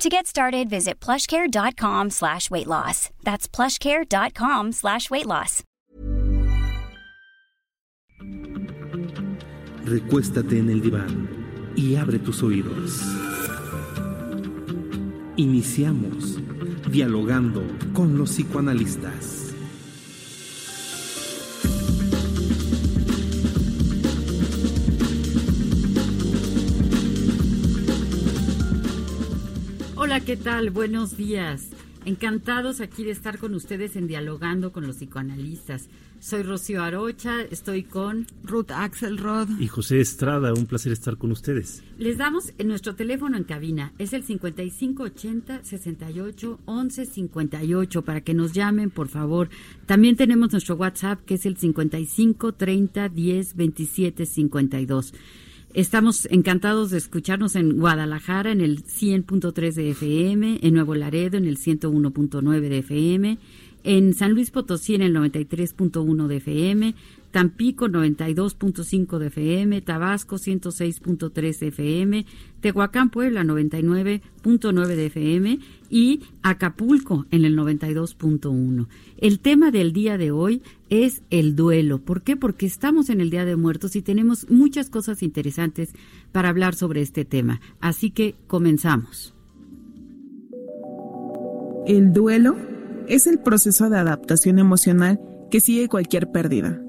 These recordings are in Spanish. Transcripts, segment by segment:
To get started, visit plushcare.com slash weight loss. That's plushcare.com slash weight loss. Recuéstate en el diván y abre tus oídos. Iniciamos dialogando con los psicoanalistas. Hola, ¿qué tal? Buenos días. Encantados aquí de estar con ustedes en Dialogando con los psicoanalistas. Soy Rocío Arocha, estoy con Ruth Axelrod y José Estrada. Un placer estar con ustedes. Les damos en nuestro teléfono en cabina, es el 5580 68 11 58 para que nos llamen, por favor. También tenemos nuestro WhatsApp que es el 55 30 10 27 52. Estamos encantados de escucharnos en Guadalajara en el 100.3 de FM, en Nuevo Laredo en el 101.9 de FM, en San Luis Potosí en el 93.1 de FM, Tampico 92.5 de FM, Tabasco 106.3 de FM, Tehuacán Puebla 99.9 de FM y Acapulco en el 92.1. El tema del día de hoy es el duelo. ¿Por qué? Porque estamos en el Día de Muertos y tenemos muchas cosas interesantes para hablar sobre este tema. Así que comenzamos. El duelo es el proceso de adaptación emocional que sigue cualquier pérdida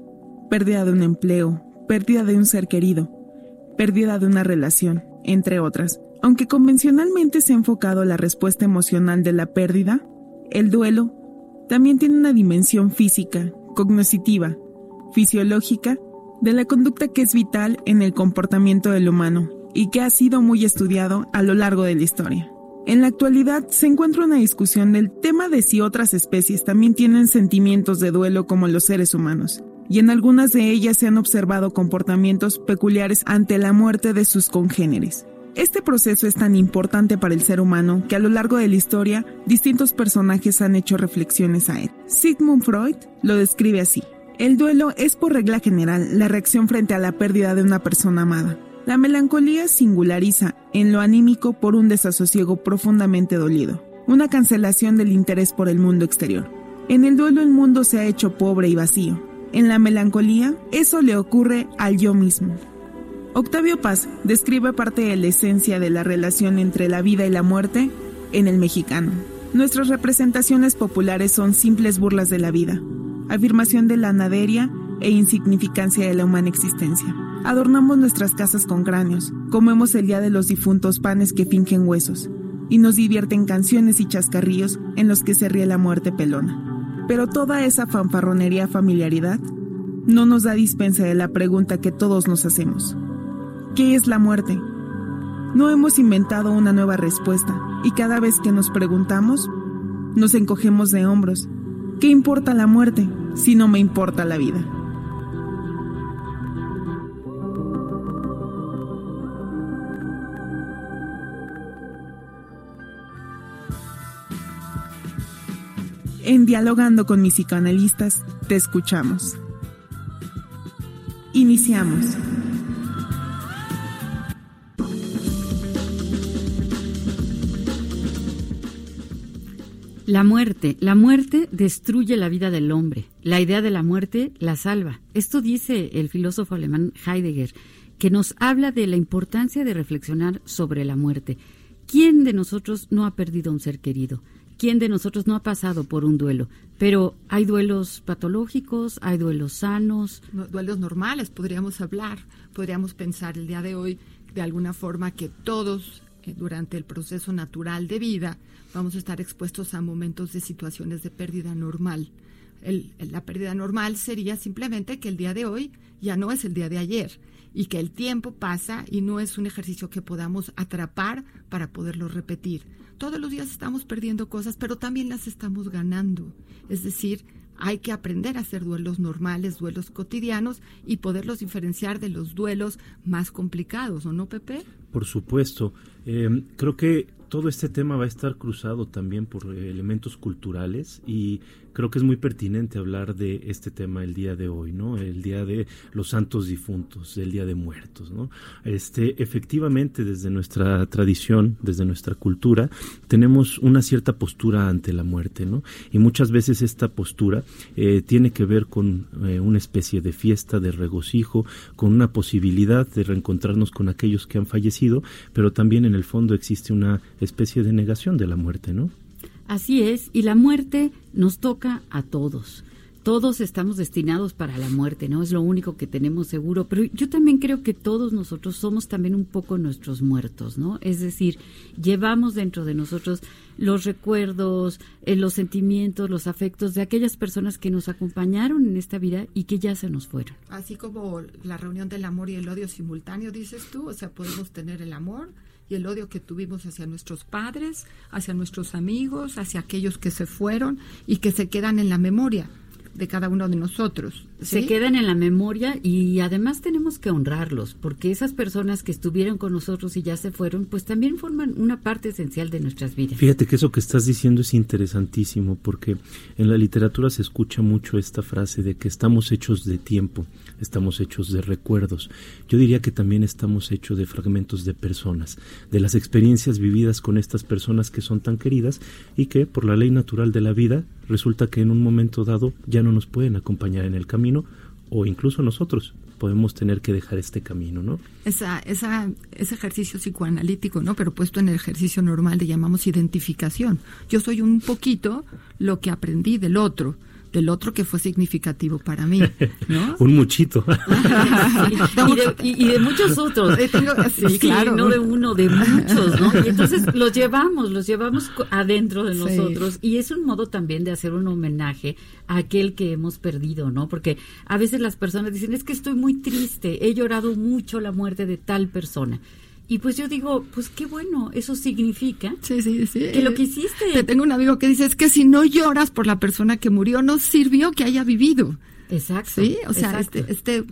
pérdida de un empleo, pérdida de un ser querido, pérdida de una relación, entre otras. Aunque convencionalmente se ha enfocado la respuesta emocional de la pérdida, el duelo también tiene una dimensión física, cognitiva, fisiológica, de la conducta que es vital en el comportamiento del humano y que ha sido muy estudiado a lo largo de la historia. En la actualidad se encuentra una discusión del tema de si otras especies también tienen sentimientos de duelo como los seres humanos, y en algunas de ellas se han observado comportamientos peculiares ante la muerte de sus congéneres. Este proceso es tan importante para el ser humano que a lo largo de la historia distintos personajes han hecho reflexiones a él. Sigmund Freud lo describe así. El duelo es por regla general la reacción frente a la pérdida de una persona amada. La melancolía singulariza en lo anímico por un desasosiego profundamente dolido, una cancelación del interés por el mundo exterior. En el duelo el mundo se ha hecho pobre y vacío, en la melancolía, eso le ocurre al yo mismo. Octavio Paz describe parte de la esencia de la relación entre la vida y la muerte en el mexicano. Nuestras representaciones populares son simples burlas de la vida, afirmación de la naderia e insignificancia de la humana existencia. Adornamos nuestras casas con cráneos, comemos el día de los difuntos panes que fingen huesos, y nos divierten canciones y chascarrillos en los que se ríe la muerte pelona. Pero toda esa fanfarronería familiaridad no nos da dispensa de la pregunta que todos nos hacemos. ¿Qué es la muerte? No hemos inventado una nueva respuesta y cada vez que nos preguntamos, nos encogemos de hombros. ¿Qué importa la muerte si no me importa la vida? En Dialogando con mis psicoanalistas, te escuchamos. Iniciamos. La muerte. La muerte destruye la vida del hombre. La idea de la muerte la salva. Esto dice el filósofo alemán Heidegger, que nos habla de la importancia de reflexionar sobre la muerte. ¿Quién de nosotros no ha perdido un ser querido? ¿Quién de nosotros no ha pasado por un duelo? Pero hay duelos patológicos, hay duelos sanos. duelos normales, podríamos hablar, podríamos pensar el día de hoy de alguna forma que todos durante el proceso natural de vida vamos a estar expuestos a momentos de situaciones de pérdida normal. la pérdida normal sería simplemente que el día de hoy ya no es el día de ayer y que el tiempo pasa y no es un ejercicio que podamos atrapar para poderlo repetir todos los días estamos perdiendo cosas, pero también las estamos ganando. Es decir, hay que aprender a hacer duelos normales, duelos cotidianos y poderlos diferenciar de los duelos más complicados, ¿o no, Pepe? Por supuesto. Eh, creo que todo este tema va a estar cruzado también por elementos culturales y creo que es muy pertinente hablar de este tema el día de hoy, ¿no? El día de los santos difuntos, el día de muertos, ¿no? Este, efectivamente, desde nuestra tradición, desde nuestra cultura, tenemos una cierta postura ante la muerte, ¿no? Y muchas veces esta postura eh, tiene que ver con eh, una especie de fiesta, de regocijo, con una posibilidad de reencontrarnos con aquellos que han fallecido, pero también en el fondo existe una especie de negación de la muerte, ¿no? Así es, y la muerte nos toca a todos. Todos estamos destinados para la muerte, ¿no? Es lo único que tenemos seguro, pero yo también creo que todos nosotros somos también un poco nuestros muertos, ¿no? Es decir, llevamos dentro de nosotros los recuerdos, eh, los sentimientos, los afectos de aquellas personas que nos acompañaron en esta vida y que ya se nos fueron. Así como la reunión del amor y el odio simultáneo, dices tú, o sea, podemos tener el amor, y el odio que tuvimos hacia nuestros padres, hacia nuestros amigos, hacia aquellos que se fueron y que se quedan en la memoria de cada uno de nosotros. Se quedan en la memoria y además tenemos que honrarlos, porque esas personas que estuvieron con nosotros y ya se fueron, pues también forman una parte esencial de nuestras vidas. Fíjate que eso que estás diciendo es interesantísimo, porque en la literatura se escucha mucho esta frase de que estamos hechos de tiempo, estamos hechos de recuerdos. Yo diría que también estamos hechos de fragmentos de personas, de las experiencias vividas con estas personas que son tan queridas y que por la ley natural de la vida resulta que en un momento dado ya no nos pueden acompañar en el camino o incluso nosotros podemos tener que dejar este camino, ¿no? Esa, ese ejercicio psicoanalítico, ¿no? Pero puesto en el ejercicio normal le llamamos identificación. Yo soy un poquito lo que aprendí del otro del otro que fue significativo para mí. ¿no? Un muchito. y, de, muchos otros. sí, claro. No de uno, de muchos, ¿no? Y entonces los llevamos, los llevamos adentro de nosotros. Y es un modo también de hacer un homenaje a aquel que hemos perdido, ¿no? Porque a veces las personas dicen, es que estoy muy triste, he llorado mucho la muerte de tal persona. Y pues yo digo, pues qué bueno, eso significa que lo que hiciste. Te tengo un amigo que dice, es que si no lloras por la persona que murió, no sirvió que haya vivido. Exacto. Sí, o sea, este, este,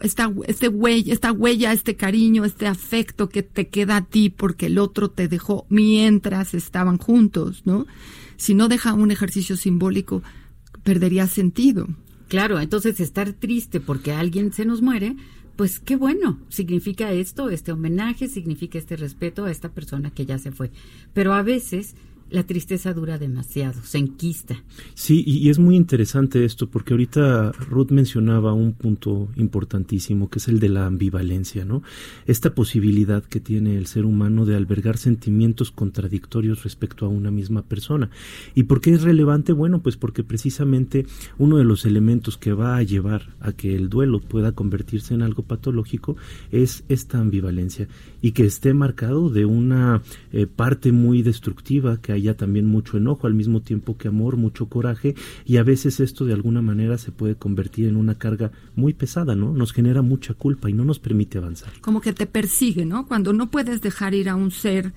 esta, este huella, esta huella, este cariño, este afecto que te queda a ti porque el otro te dejó mientras estaban juntos, ¿no? Si no deja un ejercicio simbólico, perdería sentido. Claro, entonces estar triste porque alguien se nos muere, pues qué bueno, significa esto, este homenaje, significa este respeto a esta persona que ya se fue. Pero a veces la tristeza dura demasiado, se enquista. Sí, y, es muy interesante esto porque ahorita Ruth mencionaba un punto importantísimo que es el de la ambivalencia, ¿no? Esta posibilidad que tiene el ser humano de albergar sentimientos contradictorios respecto a una misma persona. ¿Y por qué es relevante? Bueno, pues porque precisamente uno de los elementos que va a llevar a que el duelo pueda convertirse en algo patológico es esta ambivalencia y que esté marcado de una eh, parte muy destructiva que haya también mucho enojo al mismo tiempo que amor, mucho coraje y a veces esto de alguna manera se puede convertir en una carga muy pesada, ¿no? Nos genera mucha culpa y no nos permite avanzar. Como que te persigue, ¿no? Cuando no puedes dejar ir a un ser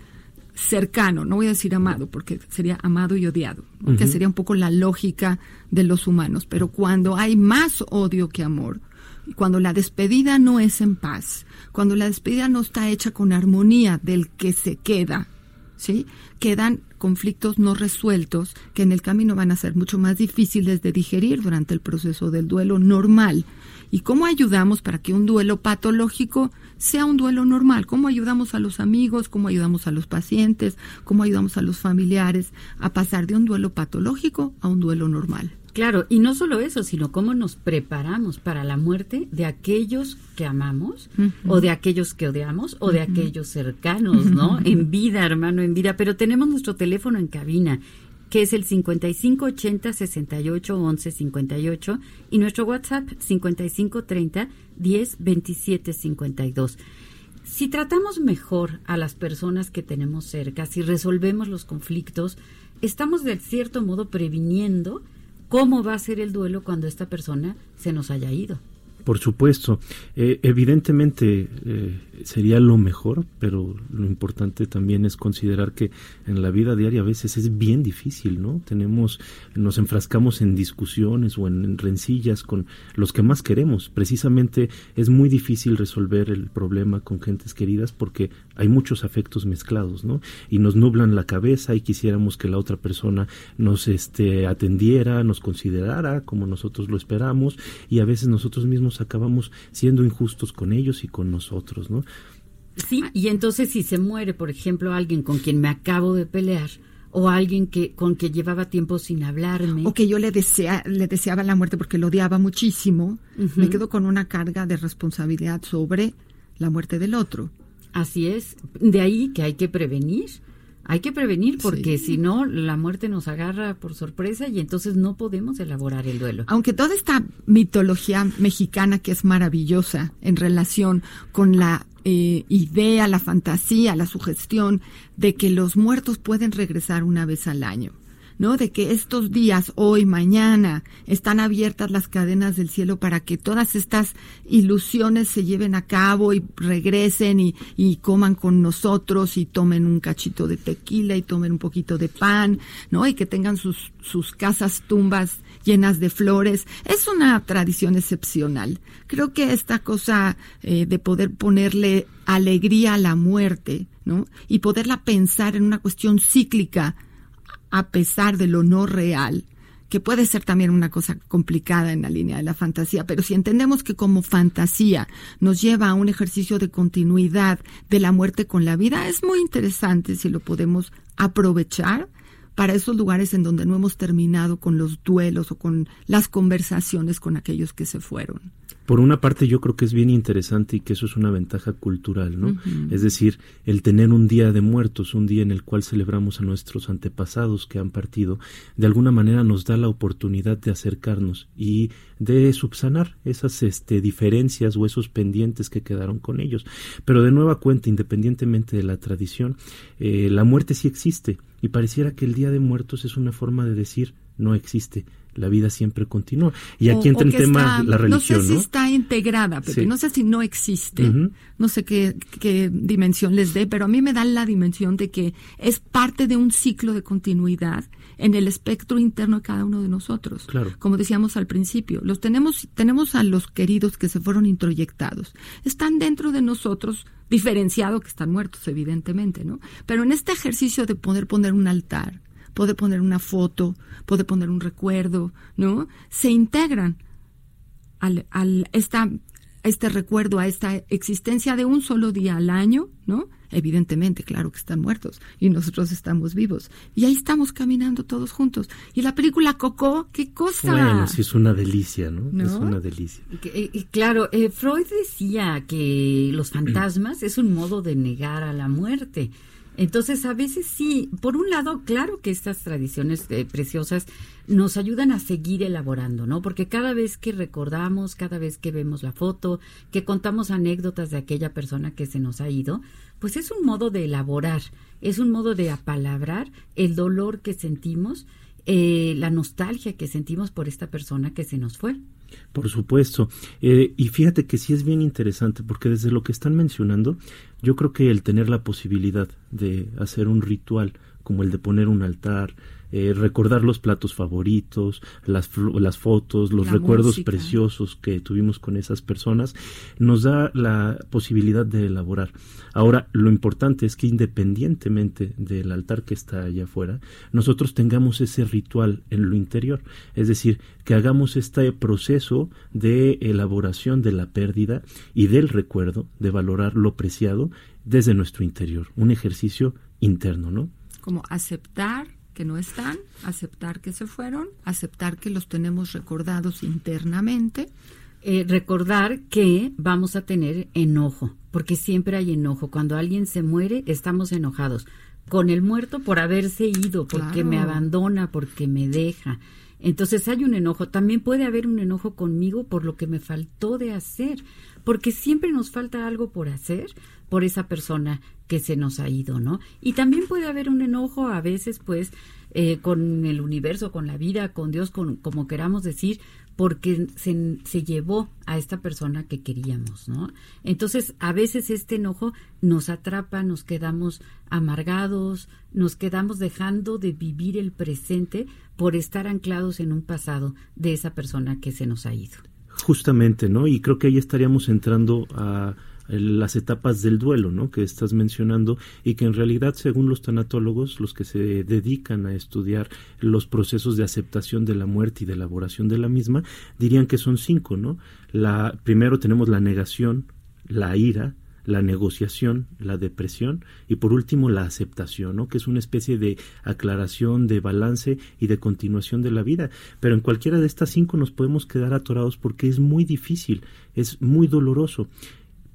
cercano, no voy a decir amado porque sería amado y odiado, que sería un poco la lógica de los humanos, pero cuando hay más odio que amor, cuando la despedida no es en paz, cuando la despedida no está hecha con armonía del que se queda, ¿sí? Quedan conflictos no resueltos que en el camino van a ser mucho más difíciles de digerir durante el proceso del duelo normal. ¿Y cómo ayudamos para que un duelo patológico sea un duelo normal? ¿Cómo ayudamos a los amigos? ¿Cómo ayudamos a los pacientes? ¿Cómo ayudamos a los familiares a pasar de un duelo patológico a un duelo normal? Claro, y no solo eso, sino cómo nos preparamos para la muerte de aquellos que amamos o de aquellos que odiamos o de aquellos cercanos, ¿no? En vida, hermano, en vida. Pero tenemos nuestro teléfono en cabina, que es el 5580 68 11 58 y nuestro WhatsApp 5530 10 27 52. Si tratamos mejor a las personas que tenemos cerca, si resolvemos los conflictos, estamos de cierto modo previniendo cómo va a ser el duelo cuando esta persona se nos haya ido. Por supuesto, eh, evidentemente eh, sería lo mejor, pero lo importante también es considerar que en la vida diaria a veces es bien difícil, ¿no? Tenemos, nos enfrascamos en discusiones o en rencillas con los que más queremos. Precisamente es muy difícil resolver el problema con gentes queridas porque hay muchos afectos mezclados, ¿no? Y nos nublan la cabeza y quisiéramos que la otra persona nos este, atendiera, nos considerara como nosotros lo esperamos y a veces nosotros mismos acabamos siendo injustos con ellos y con nosotros, ¿no? Sí, y entonces si se muere, por ejemplo, alguien con quien me acabo de pelear, o alguien que con que llevaba tiempo sin hablarme. O que yo le desea, le deseaba la muerte porque lo odiaba muchísimo. Me quedo con una carga de responsabilidad sobre la muerte del otro. Así es. De ahí que hay que prevenir hay que prevenir porque si no la muerte nos agarra por sorpresa y entonces no podemos elaborar el duelo. Aunque toda esta mitología mexicana que es maravillosa en relación con la eh, idea, la fantasía, la sugestión de que los muertos pueden regresar una vez al año. ¿No? De que estos días, hoy, mañana, están abiertas las cadenas del cielo para que todas estas ilusiones se lleven a cabo y regresen y, y coman con nosotros y tomen un cachito de tequila y tomen un poquito de pan, ¿no? Y que tengan sus, sus casas tumbas llenas de flores. Es una tradición excepcional. Creo que esta cosa eh, de poder ponerle alegría a la muerte, ¿no? Y poderla pensar en una cuestión cíclica, a pesar de lo no real, que puede ser también una cosa complicada en la línea de la fantasía, pero si entendemos que como fantasía nos lleva a un ejercicio de continuidad de la muerte con la vida, es muy interesante si lo podemos aprovechar para esos lugares en donde no hemos terminado con los duelos o con las conversaciones con aquellos que se fueron. Por una parte yo creo que es bien interesante y que eso es una ventaja cultural, ¿no? Es decir, el tener un día de muertos, un día en el cual celebramos a nuestros antepasados que han partido, de alguna manera nos da la oportunidad de acercarnos y de subsanar esas este, diferencias o esos pendientes que quedaron con ellos. Pero de nueva cuenta, independientemente de la tradición, eh, la muerte sí existe y pareciera que el Día de Muertos es una forma de decir no existe, la vida siempre continúa. Y aquí entra el tema la religión. No sé si está integrada, pero no sé si no existe, no sé qué, qué dimensión les dé, pero a mí me da la dimensión de que es parte de un ciclo de continuidad en el espectro interno de cada uno de nosotros. Claro. Como decíamos al principio, los tenemos, tenemos a los queridos que se fueron introyectados. Están dentro de nosotros, diferenciado que están muertos, evidentemente, ¿no? Pero en este ejercicio de poder poner un altar, poder poner una foto, poder poner un recuerdo, ¿no? Se integran al, al esta, este recuerdo, a esta existencia de un solo día al año, ¿no? Evidentemente, claro que están muertos y nosotros estamos vivos. Y ahí estamos caminando todos juntos. Y la película Coco, qué cosa. Bueno, sí, es una delicia, ¿no? Es una delicia. Y, claro, eh, Freud decía que los fantasmas es un modo de negar a la muerte. Entonces, a veces sí, por un lado, claro que estas tradiciones eh, preciosas nos ayudan a seguir elaborando, ¿no? Porque cada vez que recordamos, cada vez que vemos la foto, que contamos anécdotas de aquella persona que se nos ha ido, pues es un modo de elaborar, es un modo de apalabrar el dolor que sentimos, eh, la nostalgia que sentimos por esta persona que se nos fue. Por supuesto. Eh, y fíjate que sí es bien interesante porque desde lo que están mencionando, yo creo que el tener la posibilidad de hacer un ritual como el de poner un altar, eh, recordar los platos favoritos, las, las fotos, los recuerdos preciosos que tuvimos con esas personas, nos da la posibilidad de elaborar. Ahora, lo importante es que independientemente del altar que está allá afuera, nosotros tengamos ese ritual en lo interior, es decir, que hagamos este proceso de elaboración de la pérdida y del recuerdo, de valorar lo preciado desde nuestro interior, un ejercicio interno, ¿no? Como aceptar que no están, aceptar que se fueron, aceptar que los tenemos recordados internamente. Eh, recordar que vamos a tener enojo, porque siempre hay enojo. Cuando alguien se muere, estamos enojados con el muerto por haberse ido, porque me abandona, porque me deja. Entonces hay un enojo. También puede haber un enojo conmigo por lo que me faltó de hacer, porque siempre nos falta algo por hacer por esa persona que se nos ha ido, ¿no? Y también puede haber un enojo a veces, pues, eh, con el universo, con la vida, con Dios, con como queramos decir, porque se, se, llevó a esta persona que queríamos, ¿no? Entonces, a veces este enojo nos atrapa, nos quedamos amargados, nos quedamos dejando de vivir el presente por estar anclados en un pasado de esa persona que se nos ha ido. Justamente, ¿no? Y creo que ahí estaríamos entrando a las etapas del duelo, ¿no? Que estás mencionando y que en realidad, según los tanatólogos, los que se dedican a estudiar los procesos de aceptación de la muerte y de elaboración de la misma, dirían que son cinco, ¿no? La primero tenemos la negación, la ira, la negociación, la depresión y por último la aceptación, ¿no? que es una especie de aclaración, de balance y de continuación de la vida. Pero en cualquiera de estas cinco nos podemos quedar atorados porque es muy difícil, es muy doloroso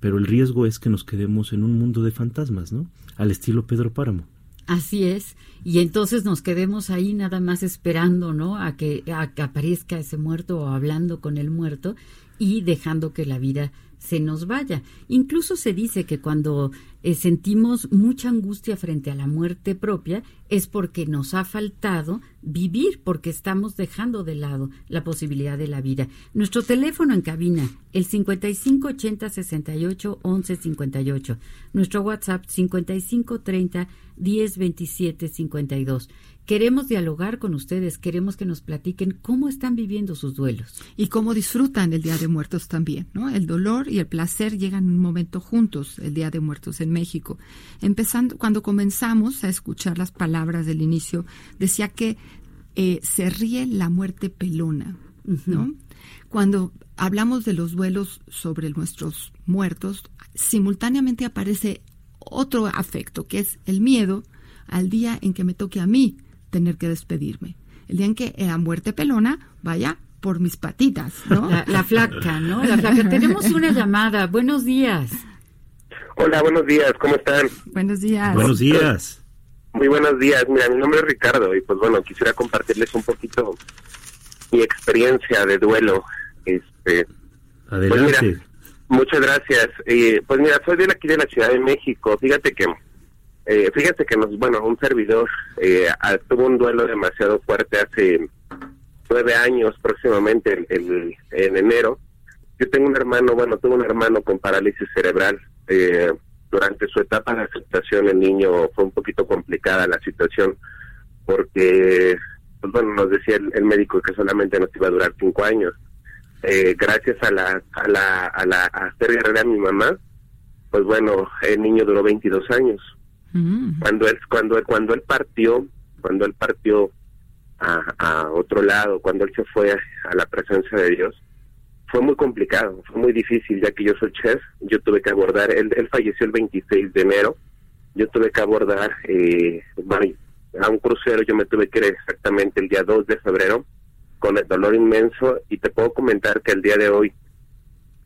pero el riesgo es que nos quedemos en un mundo de fantasmas, ¿no? Al estilo Pedro Páramo. Así es, y entonces nos quedemos ahí nada más esperando, ¿no? A que, a que aparezca ese muerto o hablando con el muerto y dejando que la vida se nos vaya. Incluso se dice que cuando eh, sentimos mucha angustia frente a la muerte propia es porque nos ha faltado vivir, porque estamos dejando de lado la posibilidad de la vida. Nuestro teléfono en cabina, el 5580 68 11 58. Nuestro WhatsApp 5530 1027 52. Queremos dialogar con ustedes, queremos que nos platiquen cómo están viviendo sus duelos. Y cómo disfrutan el Día de Muertos también, ¿no? El dolor y el placer llegan en un momento juntos, el Día de Muertos en México. Empezando, cuando comenzamos a escuchar las palabras del inicio, decía que eh, se ríe la muerte pelona, ¿no? Cuando hablamos de los duelos sobre nuestros muertos, simultáneamente aparece otro afecto, que es el miedo al día en que me toque a mí tener que despedirme. El día en que la muerte pelona vaya por mis patitas, ¿no? La, flaca, ¿no? La flaca. Tenemos una llamada. Buenos días. Hola, buenos días. ¿Cómo están? Buenos días. Buenos días. Muy buenos días. Mira, mi nombre es Ricardo y pues bueno, quisiera compartirles un poquito mi experiencia de duelo. Este, pues Adelante. muchas gracias. Eh, pues mira, soy de aquí de la Ciudad de México. Fíjate que eh, fíjate que nos, bueno, un servidor eh, tuvo un duelo demasiado fuerte hace nueve años próximamente, en, en, enero. Yo tengo un hermano, bueno, tuve un hermano con parálisis cerebral. Eh, durante su etapa de aceptación el niño fue un poquito complicada la situación porque, pues bueno, nos decía el, médico que solamente nos iba a durar cinco años. Eh, gracias a la, a la, a la, a hacer guerrera mi mamá, pues bueno, el niño duró 22 años Mm. Cuando él cuando cuando él partió, cuando él partió a, otro lado, cuando él se fue a, la presencia de Dios, fue muy complicado, fue muy difícil, ya que yo soy chef, yo tuve que abordar, él, falleció el 26 de enero, yo tuve que abordar eh, a un crucero, yo me tuve que ir exactamente el día 2 de febrero, con el dolor inmenso, y te puedo comentar que el día de hoy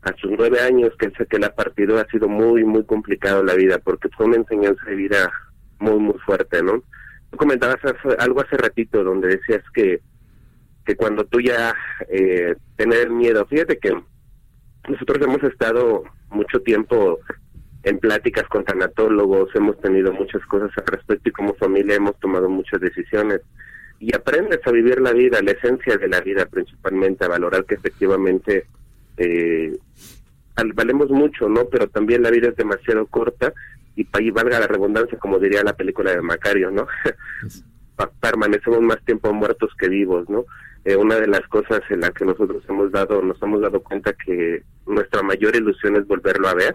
a sus nueve años que sé que la partido ha sido muy, muy complicado la vida, porque fue una enseñanza de vida muy, muy fuerte, ¿no? Tú comentabas algo hace ratito donde decías que, que cuando tú ya eh, tener miedo, fíjate que nosotros hemos estado mucho tiempo en pláticas con tanatólogos, hemos tenido muchas cosas al respecto y como familia hemos tomado muchas decisiones y aprendes a vivir la vida, la esencia de la vida principalmente, a valorar que efectivamente eh, valemos mucho, ¿no? Pero también la vida es demasiado corta y para ahí valga la redundancia, como diría la película de Macario, ¿no? Permanecemos más tiempo muertos que vivos, ¿no? Eh, una de las cosas en la que nosotros hemos dado, nos hemos dado cuenta que nuestra mayor ilusión es volverlo a ver.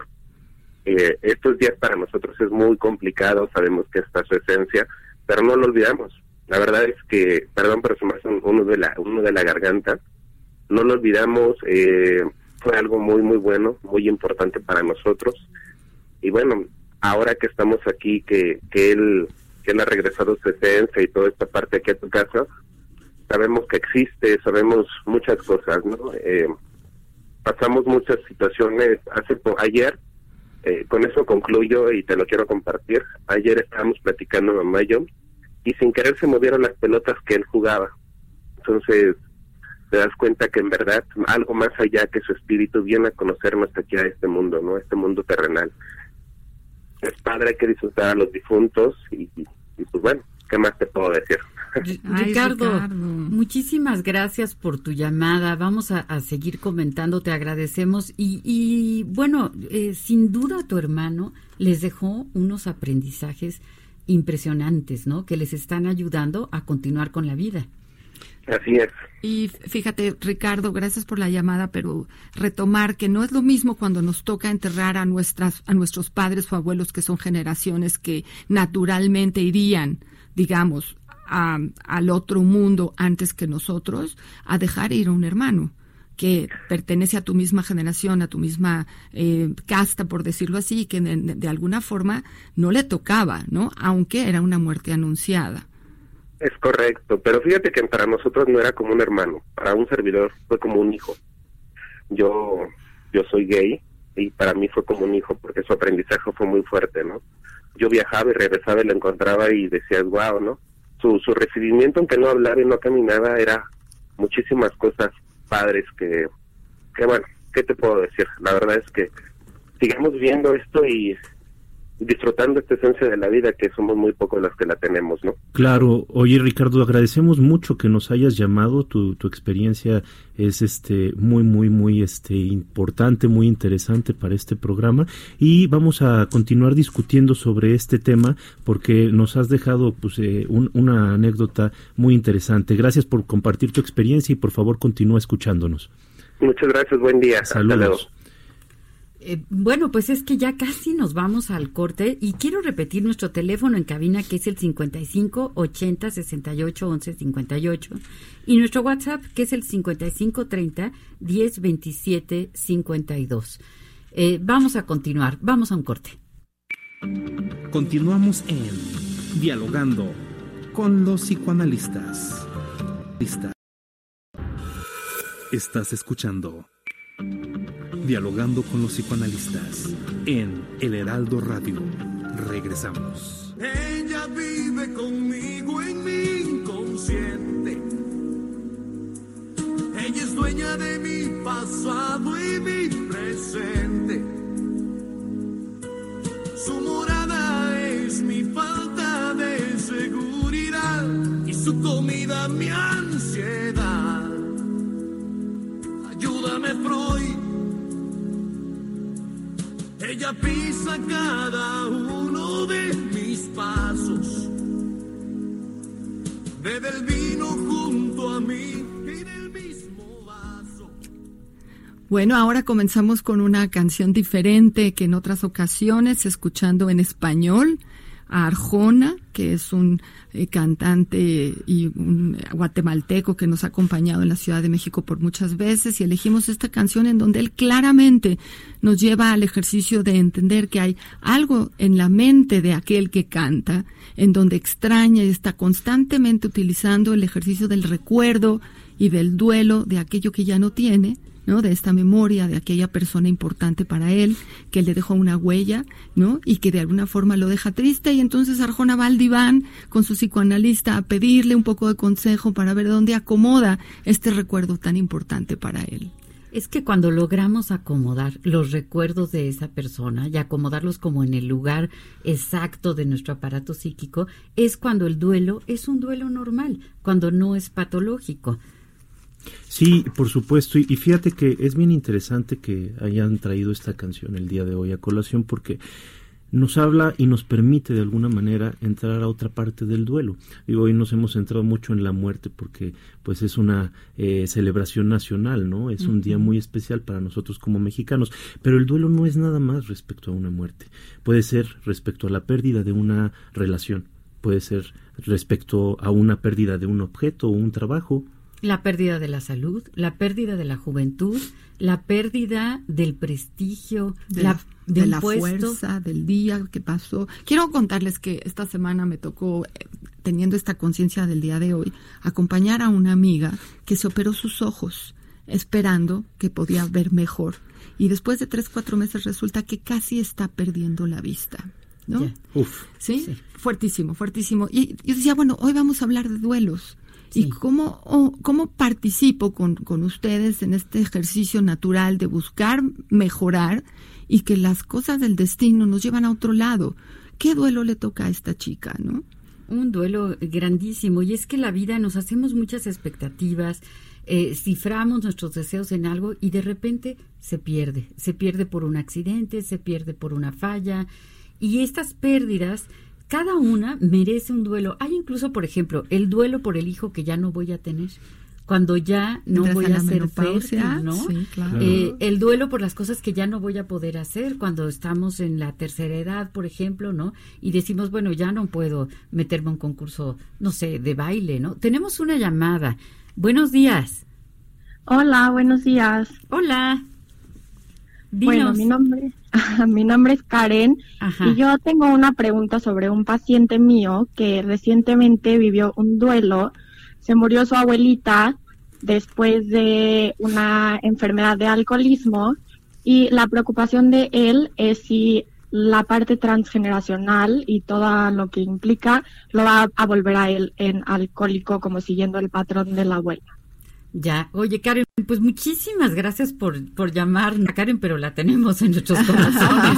Eh, estos días para nosotros es muy complicado, sabemos que está su esencia, pero no lo olvidamos. La verdad es que, perdón, pero se me hace uno de la, uno de la garganta, no lo olvidamos, eh, fue algo muy, muy bueno, muy importante para nosotros. Y bueno, ahora que estamos aquí, que, que él que él ha regresado su esencia y toda esta parte aquí a tu casa, sabemos que existe, sabemos muchas cosas, ¿no? Eh, pasamos muchas situaciones. Hace ayer, eh, con eso concluyo y te lo quiero compartir. Ayer estábamos platicando mamá y yo y sin querer se movieron las pelotas que él jugaba. Entonces te das cuenta que en verdad algo más allá que su espíritu viene a conocernos aquí a este mundo, ¿no? Este mundo terrenal. Es padre, hay que disfrutar a los difuntos y, pues bueno, ¿qué más te puedo decir? Ricardo, muchísimas gracias por tu llamada. Vamos a, seguir comentando, te agradecemos. Y, bueno, eh, sin duda tu hermano les dejó unos aprendizajes impresionantes, ¿no? Que les están ayudando a continuar con la vida. Así es. Y fíjate, Ricardo, gracias por la llamada, pero retomar que no es lo mismo cuando nos toca enterrar a nuestras a nuestros padres o abuelos que son generaciones que naturalmente irían, digamos, al otro mundo antes que nosotros, a dejar ir a un hermano que pertenece a tu misma generación, a tu misma eh, casta, por decirlo así, que de, alguna forma no le tocaba, ¿no? Aunque era una muerte anunciada. Es correcto, pero fíjate que para nosotros no era como un hermano, para un servidor fue como un hijo. Yo, yo soy gay y para mí fue como un hijo porque su aprendizaje fue muy fuerte, ¿no? Yo viajaba y regresaba y lo encontraba y decía, wow, ¿no? Su, su recibimiento, aunque no hablaba y no caminaba, era muchísimas cosas padres que, que bueno, ¿qué te puedo decir? La verdad es que sigamos viendo esto y disfrutando esta esencia de la vida que somos muy pocos los que la tenemos, ¿no? Claro, oye Ricardo, agradecemos mucho que nos hayas llamado, tu, tu experiencia es este muy muy muy este importante, muy interesante para este programa y vamos a continuar discutiendo sobre este tema porque nos has dejado pues eh, una anécdota muy interesante. Gracias por compartir tu experiencia y por favor continúa escuchándonos. Muchas gracias, buen día. Saludos. Eh, bueno, pues es que ya casi nos vamos al corte y quiero repetir nuestro teléfono en cabina que es el 55 80 68 11 58 y nuestro WhatsApp que es el 55 30 10 27 52. vamos a continuar, vamos a un corte. Continuamos en Dialogando con los psicoanalistas. Estás escuchando Dialogando con los psicoanalistas en El Heraldo Radio. Regresamos. Ella vive conmigo en mi inconsciente. Ella es dueña de mi pasado y mi presente. Su morada es mi falta de seguridad y su comida mi ansiedad. Ayúdame, Freud ella pisa cada uno de mis pasos. Bebe el vino junto a mí en el mismo vaso. Bueno, ahora comenzamos con una canción diferente que en otras ocasiones, escuchando en español a Arjona, que es un eh, cantante y un guatemalteco que nos ha acompañado en la Ciudad de México por muchas veces, y elegimos esta canción en donde él claramente nos lleva al ejercicio de entender que hay algo en la mente de aquel que canta, en donde extraña y está constantemente utilizando el ejercicio del recuerdo y del duelo de aquello que ya no tiene, De esta memoria de aquella persona importante para él, que le dejó una huella, ¿no? Y que de alguna forma lo deja triste y entonces Arjona va al diván con su psicoanalista a pedirle un poco de consejo para ver dónde acomoda este recuerdo tan importante para él. Es que cuando logramos acomodar los recuerdos de esa persona y acomodarlos como en el lugar exacto de nuestro aparato psíquico, es cuando el duelo es un duelo normal, cuando no es patológico. Sí, por supuesto. Y, fíjate que es bien interesante que hayan traído esta canción el día de hoy a colación porque nos habla y nos permite de alguna manera entrar a otra parte del duelo. Y hoy nos hemos centrado mucho en la muerte porque pues es una eh, celebración nacional, ¿no? Es un día muy especial para nosotros como mexicanos. Pero el duelo no es nada más respecto a una muerte. Puede ser respecto a la pérdida de una relación, puede ser respecto a una pérdida de un objeto o un trabajo, la pérdida de la salud, la pérdida de la juventud, la pérdida del prestigio, de la, de la fuerza del día que pasó. Quiero contarles que esta semana me tocó, eh, teniendo esta conciencia del día de hoy, acompañar a una amiga que se operó sus ojos, esperando que podía ver mejor. Y después de tres, cuatro meses resulta que casi está perdiendo la vista. ¿no? Uf. ¿Sí? Fuertísimo, fuertísimo. Y yo decía, bueno, hoy vamos a hablar de duelos ¿Y cómo, cómo participo con, con ustedes en este ejercicio natural de buscar mejorar y que las cosas del destino nos llevan a otro lado? ¿Qué duelo le toca a esta chica, no? Un duelo grandísimo. Y es que la vida nos hacemos muchas expectativas, eh, ciframos nuestros deseos en algo y de repente se pierde. Se pierde por un accidente, se pierde por una falla. Y estas pérdidas, cada una merece un duelo. Hay incluso, por ejemplo, el duelo por el hijo que ya no voy a tener cuando ya no voy a ser fértil, ¿no? Sí, claro. Eh, el duelo por las cosas que ya no voy a poder hacer cuando estamos en la tercera edad, por ejemplo, ¿no? Y decimos, bueno, ya no puedo meterme a un concurso, no sé, de baile, ¿no? Tenemos una llamada. Buenos días. Hola, buenos días. Hola. Bueno, Dinos. mi nombre, mi nombre es Karen Ajá. y yo tengo una pregunta sobre un paciente mío que recientemente vivió un duelo. Se murió su abuelita después de una enfermedad de alcoholismo y la preocupación de él es si la parte transgeneracional y todo lo que implica lo va a volver a él en alcohólico como siguiendo el patrón de la abuela. Ya, oye Karen, pues muchísimas gracias por, por llamarnos, Karen, pero la tenemos en nuestros corazones.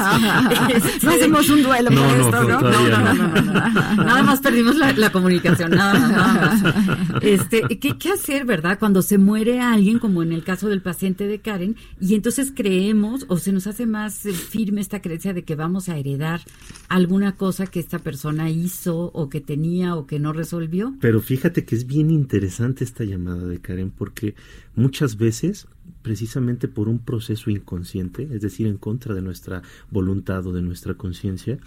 Este, No hacemos un duelo No, por no, esto, ¿no? todavía no, no, no, no. Nada más perdimos la, la comunicación, nada más, nada más. Este, ¿qué, ¿Qué hacer, verdad? Cuando se muere alguien, como en el caso del paciente de Karen, y entonces creemos o se nos hace más eh, firme esta creencia de que vamos a heredar alguna cosa que esta persona hizo o que tenía o que no resolvió. Pero fíjate que es bien interesante esta llamada de Karen porque muchas veces, precisamente por un proceso inconsciente, es decir, en contra de nuestra voluntad o de nuestra conciencia,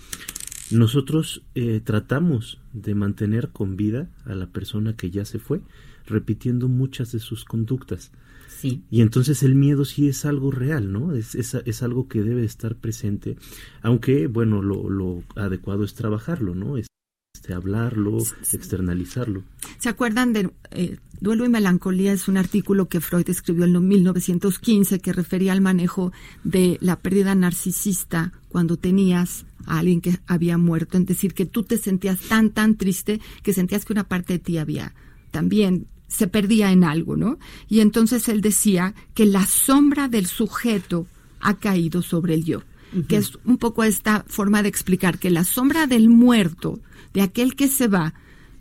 nosotros eh, tratamos de mantener con vida a la persona que ya se fue, repitiendo muchas de sus conductas. Sí. Y entonces el miedo sí es algo real, ¿no? Es, es, es algo que debe estar presente, aunque, bueno, lo, lo adecuado es trabajarlo, ¿no? Es este, hablarlo, externalizarlo. ¿Se acuerdan de eh, Duelo y Melancolía? Es un artículo que Freud escribió en 1915 que refería al manejo de la pérdida narcisista cuando tenías a alguien que había muerto. Es decir, que tú te sentías tan, tan triste que sentías que una parte de ti había también se perdía en algo, ¿no? Y entonces él decía que la sombra del sujeto ha caído sobre el yo, que es un poco esta forma de explicar que la sombra del muerto, de aquel que se va,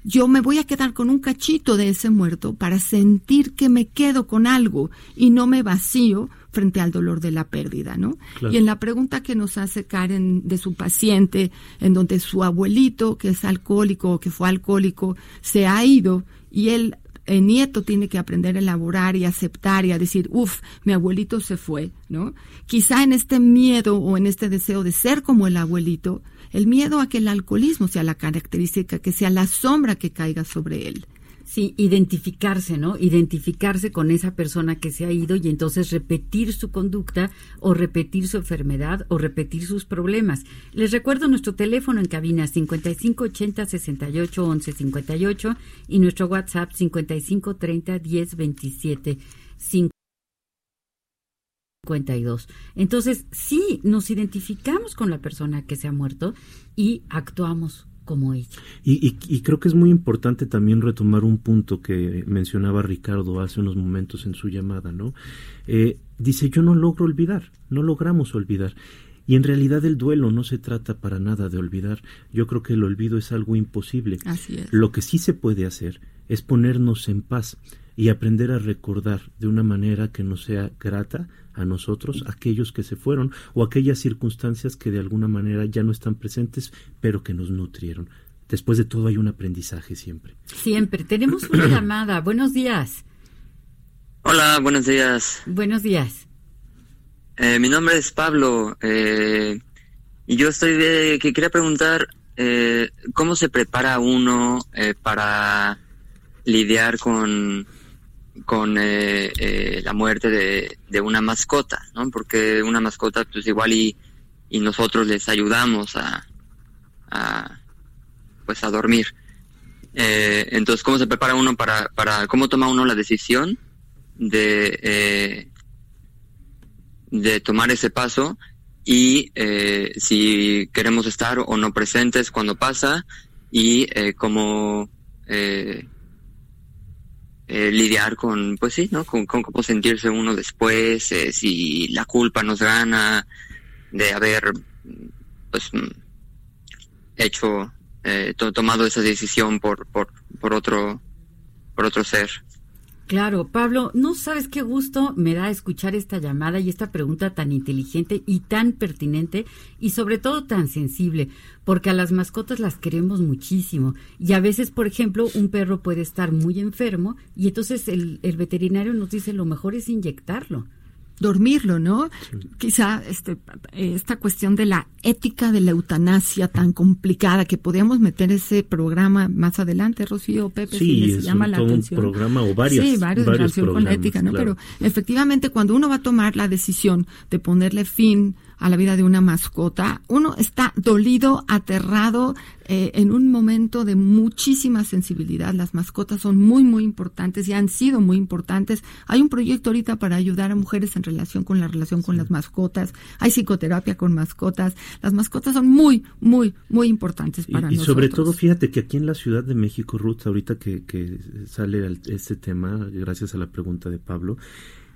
yo me voy a quedar con un cachito de ese muerto para sentir que me quedo con algo y no me vacío frente al dolor de la pérdida, ¿no? Claro. Y en la pregunta que nos hace Karen de su paciente, en donde su abuelito, que es alcohólico o que fue alcohólico, se ha ido y él el nieto tiene que aprender a elaborar y aceptar y a decir, uff, mi abuelito se fue, ¿no? Quizá en este miedo o en este deseo de ser como el abuelito, el miedo a que el alcoholismo sea la característica, que sea la sombra que caiga sobre él. Sí, identificarse, ¿no? Identificarse con esa persona que se ha ido y entonces repetir su conducta o repetir su enfermedad o repetir sus problemas. Les recuerdo nuestro teléfono en cabina 5580 68 11 58 y nuestro WhatsApp 5530 10 27 52. Entonces, sí, nos identificamos con la persona que se ha muerto y actuamos como ella. Y, y, y, creo que es muy importante también retomar un punto que mencionaba Ricardo hace unos momentos en su llamada, ¿no? Eh, dice, yo no logro olvidar, no logramos olvidar. Y en realidad el duelo no se trata para nada de olvidar. Yo creo que el olvido es algo imposible. Así es. Lo que sí se puede hacer es ponernos en paz y aprender a recordar de una manera que nos sea grata a nosotros, aquellos que se fueron o aquellas circunstancias que de alguna manera ya no están presentes, pero que nos nutrieron. Después de todo hay un aprendizaje siempre. Siempre. Tenemos una llamada. Buenos días. Hola, buenos días. Buenos días. Eh, mi nombre es Pablo eh, y yo estoy de que quería preguntar eh, cómo se prepara uno eh, para lidiar con con eh, eh, la muerte de, de, una mascota, ¿no? Porque una mascota, pues igual y, y nosotros les ayudamos a, a pues a dormir. Eh, entonces, ¿cómo se prepara uno para, para, cómo toma uno la decisión de, eh, de tomar ese paso y eh, si queremos estar o no presentes cuando pasa y eh, cómo eh, lidiar con, pues sí, ¿no? Con, cómo sentirse uno después, eh, si la culpa nos gana de haber, pues, hecho eh, tomado esa decisión por, por, por otro por otro ser. Claro, Pablo, no sabes qué gusto me da escuchar esta llamada y esta pregunta tan inteligente y tan pertinente y sobre todo tan sensible, porque a las mascotas las queremos muchísimo. Y a veces, por ejemplo, un perro puede estar muy enfermo y entonces el, el veterinario nos dice lo mejor es inyectarlo dormirlo, ¿no? Quizá este, esta cuestión de la ética de la eutanasia tan complicada que podríamos meter ese programa más adelante, Rocío Pepe, sí, si les llama la atención. un programa o varios, sí, varios, en relación con la ética, ¿no? Pero efectivamente cuando uno va a tomar la decisión de ponerle fin a la vida de una mascota, uno está dolido, aterrado, eh, en un momento de muchísima sensibilidad. Las mascotas son muy, muy importantes y han sido muy importantes. Hay un proyecto ahorita para ayudar a mujeres en relación con la relación con las mascotas. Hay psicoterapia con mascotas. Las mascotas son muy, muy, muy importantes para nosotros. Y sobre todo, fíjate que aquí en la Ciudad de México, Ruth, ahorita que, que sale este tema, gracias a la pregunta de Pablo,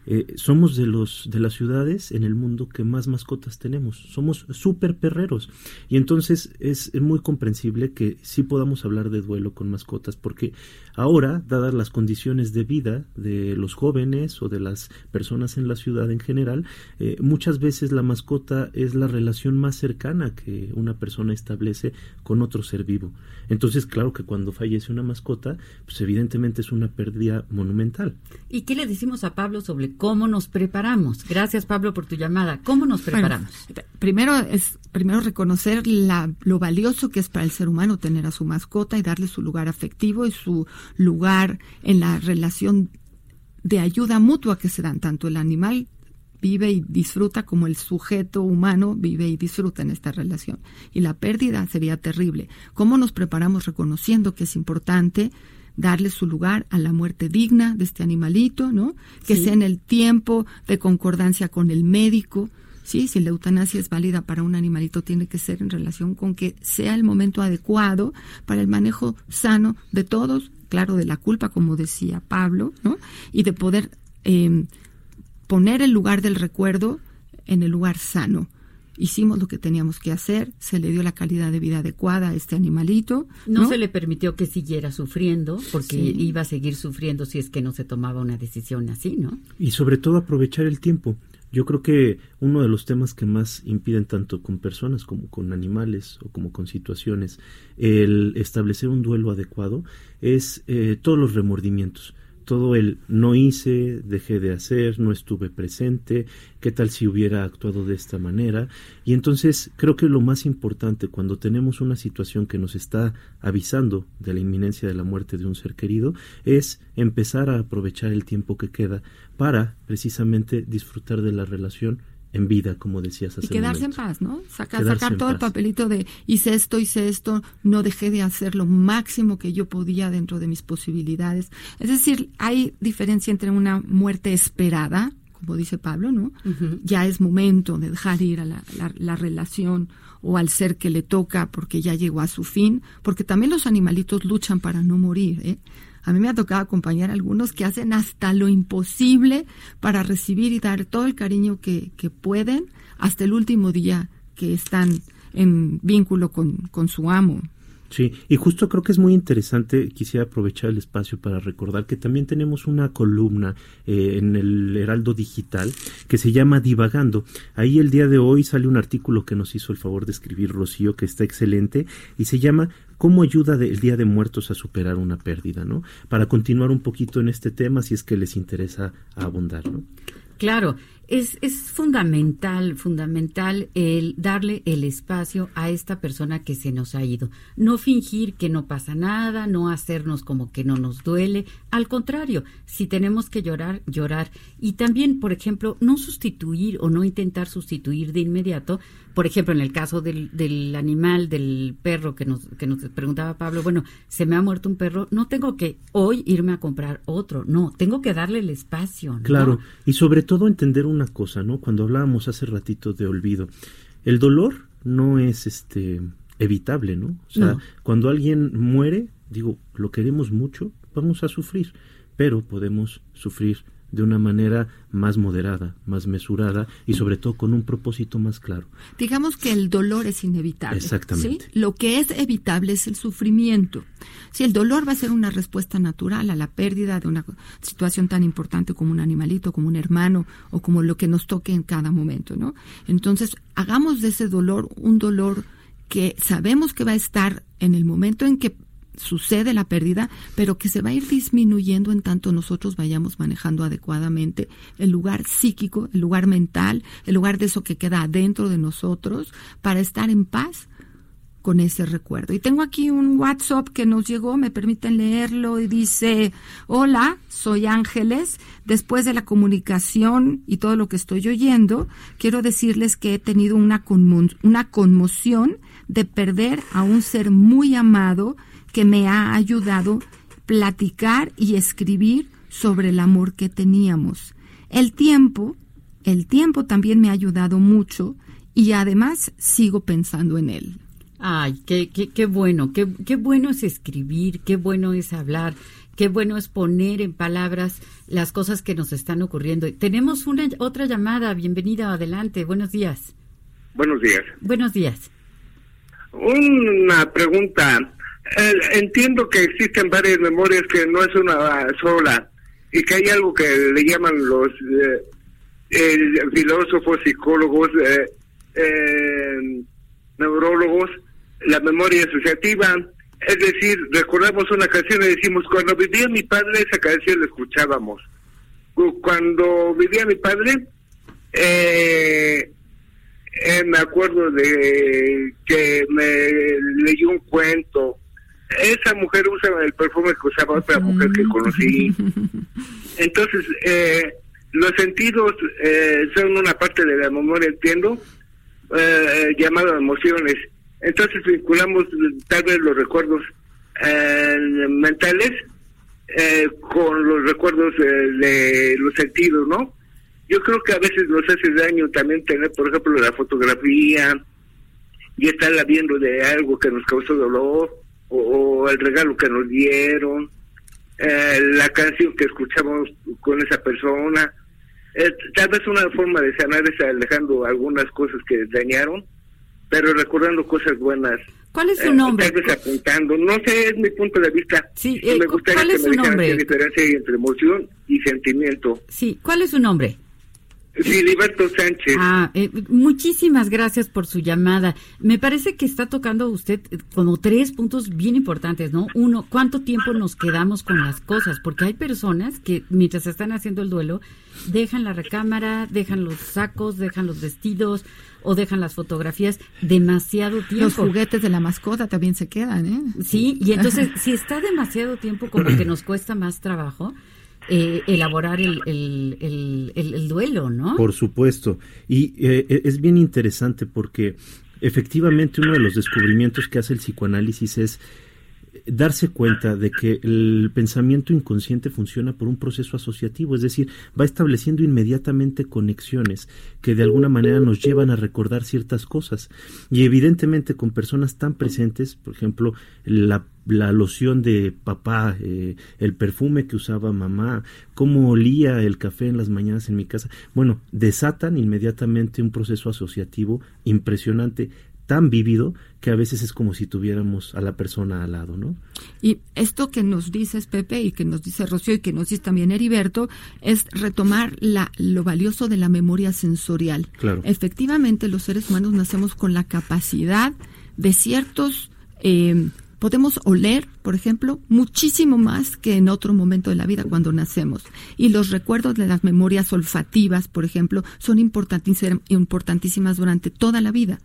eh, somos de los de las ciudades en el mundo que más mascotas tenemos. Somos súper perreros. Y entonces es muy comprensible que sí podamos hablar de duelo con mascotas, porque ahora, dadas las condiciones de vida de los jóvenes o de las personas en la ciudad en general, eh, muchas veces la mascota es la relación más cercana que una persona establece con otro ser vivo. Entonces, claro que cuando fallece una mascota, pues evidentemente es una pérdida monumental. ¿Y qué le decimos a Pablo sobre cómo nos preparamos. Gracias, Pablo, por tu llamada. ¿Cómo nos preparamos? primero es primero reconocer la, lo valioso que es para el ser humano tener a su mascota y darle su lugar afectivo y su lugar en la relación de ayuda mutua que se dan tanto el animal vive y disfruta como el sujeto humano vive y disfruta en esta relación. Y la pérdida sería terrible. ¿Cómo nos preparamos reconociendo que es importante darle su lugar a la muerte digna de este animalito, ¿no? Que sea en el tiempo de concordancia con el médico. Sí, si la eutanasia es válida para un animalito, tiene que ser en relación con que sea el momento adecuado para el manejo sano de todos, claro, de la culpa, como decía Pablo, ¿no? Y de poder em, poner el lugar del recuerdo en el lugar sano hicimos lo que teníamos que hacer, se le dio la calidad de vida adecuada a este animalito. No, se le permitió que siguiera sufriendo, porque iba a seguir sufriendo si es que no se tomaba una decisión así, ¿no? Y sobre todo aprovechar el tiempo. Yo creo que uno de los temas que más impiden tanto con personas como con animales o como con situaciones el establecer un duelo adecuado es eh, todos los remordimientos todo el no hice, dejé de hacer, no estuve presente, qué tal si hubiera actuado de esta manera. Y entonces creo que lo más importante cuando tenemos una situación que nos está avisando de la inminencia de la muerte de un ser querido es empezar a aprovechar el tiempo que queda para precisamente disfrutar de la relación en vida, como decías hace Y quedarse en paz, ¿no? sacar todo el papelito de hice esto, hice esto, no dejé de hacer lo máximo que yo podía dentro de mis posibilidades. Es decir, hay diferencia entre una muerte esperada, como dice Pablo, ¿no? Ya es momento de dejar ir a la, la, relación o al ser que le toca porque ya llegó a su fin, porque también los animalitos luchan para no morir, ¿eh? A mí me ha tocado acompañar a algunos que hacen hasta lo imposible para recibir y dar todo el cariño que, que pueden hasta el último día que están en vínculo con, con su amo. Sí, y justo creo que es muy interesante, quisiera aprovechar el espacio para recordar que también tenemos una columna eh, en el Heraldo Digital que se llama Divagando. Ahí el día de hoy sale un artículo que nos hizo el favor de escribir Rocío, que está excelente, y se llama ¿Cómo ayuda el Día de Muertos a superar una pérdida? ¿no? Para continuar un poquito en este tema, si es que les interesa abundar. ¿no? Claro, es, es fundamental, fundamental el darle el espacio a esta persona que se nos ha ido. No fingir que no pasa nada, no hacernos como que no nos duele. Al contrario, si tenemos que llorar, llorar. Y también, por ejemplo, no sustituir o no intentar sustituir de inmediato. Por ejemplo, en el caso del, del animal, del perro que nos, que nos preguntaba Pablo, bueno, se me ha muerto un perro, no tengo que hoy irme a comprar otro, no, tengo que darle el espacio. Claro, y sobre todo entender un una cosa, ¿no? Cuando hablábamos hace ratito de olvido, el dolor no es este evitable, ¿no? O sea, cuando alguien muere, digo, lo queremos mucho, vamos a sufrir, pero podemos sufrir de una manera más moderada, más mesurada y sobre todo con un propósito más claro. Digamos que el dolor es inevitable. Exactamente. Lo que es evitable es el sufrimiento. Si el dolor va a ser una respuesta natural a la pérdida de una situación tan importante como un animalito, como un hermano o como lo que nos toque en cada momento, ¿no? Entonces, hagamos de ese dolor un dolor que sabemos que va a estar en el momento en que sucede la pérdida, pero que se va a ir disminuyendo en tanto nosotros vayamos manejando adecuadamente el lugar psíquico, el lugar mental, el lugar de eso que queda adentro de nosotros, para estar en paz con ese recuerdo. Y tengo aquí un WhatsApp que nos llegó, me permiten leerlo, y dice, hola, soy Ángeles, después de la comunicación y todo lo que estoy oyendo, quiero decirles que he tenido una, una conmoción de perder a un ser muy amado que me ha ayudado platicar y escribir sobre el amor que teníamos. El tiempo, el tiempo también me ha ayudado mucho y además sigo pensando en él. Ay, qué, qué, qué bueno, qué, qué bueno es escribir, qué bueno es hablar, qué bueno es poner en palabras las cosas que nos están ocurriendo. Tenemos una otra llamada, bienvenida, adelante, buenos días. Buenos días. Buenos días. Una pregunta. Entiendo que existen varias memorias que no es una sola y que hay algo que le llaman los eh, filósofos, psicólogos, eh, eh, neurólogos, la memoria asociativa. Es decir, recordamos una canción y decimos, cuando vivía mi padre, esa canción la escuchábamos. Cuando vivía mi padre, eh, eh, me acuerdo de que me leyó un cuento. Esa mujer usa el perfume que usaba otra mujer que conocí. Entonces, eh, los sentidos eh, son una parte de la memoria, entiendo, eh, llamado emociones. Entonces vinculamos tal vez los recuerdos mentales con los recuerdos de los sentidos, ¿no? yo creo que a veces nos hace daño también tener, por ejemplo, la fotografía y estarla viendo de algo que nos causó dolor o, el regalo que nos dieron, eh, la canción que escuchamos con esa persona. Eh, tal vez una forma de sanar es alejando algunas cosas que dañaron, pero recordando cosas buenas. ¿Cuál es su nombre? Tal vez apuntando. No sé, es mi punto de vista. Sí, eh, me gustaría ¿cuál es que me su nombre? diferencia entre emoción y sentimiento. Sí, ¿cuál es su nombre? Filiberto Sánchez. Ah, eh, muchísimas gracias por su llamada. Me parece que está tocando usted eh, como tres puntos bien importantes, ¿no? Uno, ¿cuánto tiempo nos quedamos con las cosas? Porque hay personas que mientras están haciendo el duelo, dejan la recámara, dejan los sacos, dejan los vestidos o dejan las fotografías demasiado tiempo. Los juguetes de la mascota también se quedan, ¿eh? Sí, y entonces si está demasiado tiempo como que nos cuesta más trabajo, eh, elaborar el, el, el, duelo, ¿no? Por supuesto. Y eh, es bien interesante porque efectivamente uno de los descubrimientos que hace el psicoanálisis es darse cuenta de que el pensamiento inconsciente funciona por un proceso asociativo, es decir, va estableciendo inmediatamente conexiones que de alguna manera nos llevan a recordar ciertas cosas. Y evidentemente con personas tan presentes, por ejemplo, la, la loción de papá, eh, el perfume que usaba mamá, cómo olía el café en las mañanas en mi casa, bueno, desatan inmediatamente un proceso asociativo impresionante tan vívido que a veces es como si tuviéramos a la persona al lado, ¿no? Y esto que nos dices, Pepe, y que nos dice Rocío, y que nos dice también Heriberto, es retomar la, lo valioso de la memoria sensorial. Claro. Efectivamente, los seres humanos nacemos con la capacidad de ciertos... Eh, podemos oler, por ejemplo, muchísimo más que en otro momento de la vida cuando nacemos. Y los recuerdos de las memorias olfativas, por ejemplo, son importantísimas durante toda la vida.